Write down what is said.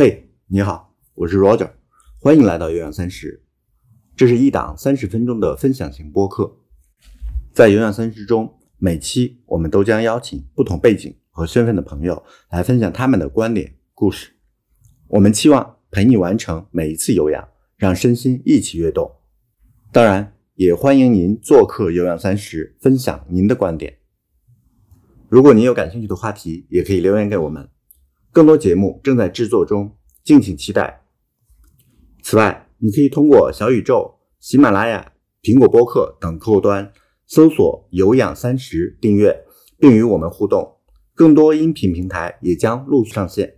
嘿，你好，我是 Roger，欢迎来到有氧三十。这是一档三十分钟的分享型播客。在有氧三十中，每期我们都将邀请不同背景和身份的朋友来分享他们的观点、故事。我们期望陪你完成每一次有氧，让身心一起跃动。当然，也欢迎您做客有氧三十，分享您的观点。如果您有感兴趣的话题，也可以留言给我们。更多节目正在制作中，敬请期待。此外，你可以通过小宇宙、喜马拉雅、苹果播客等客户端搜索“有氧三十”订阅，并与我们互动。更多音频平台也将陆续上线。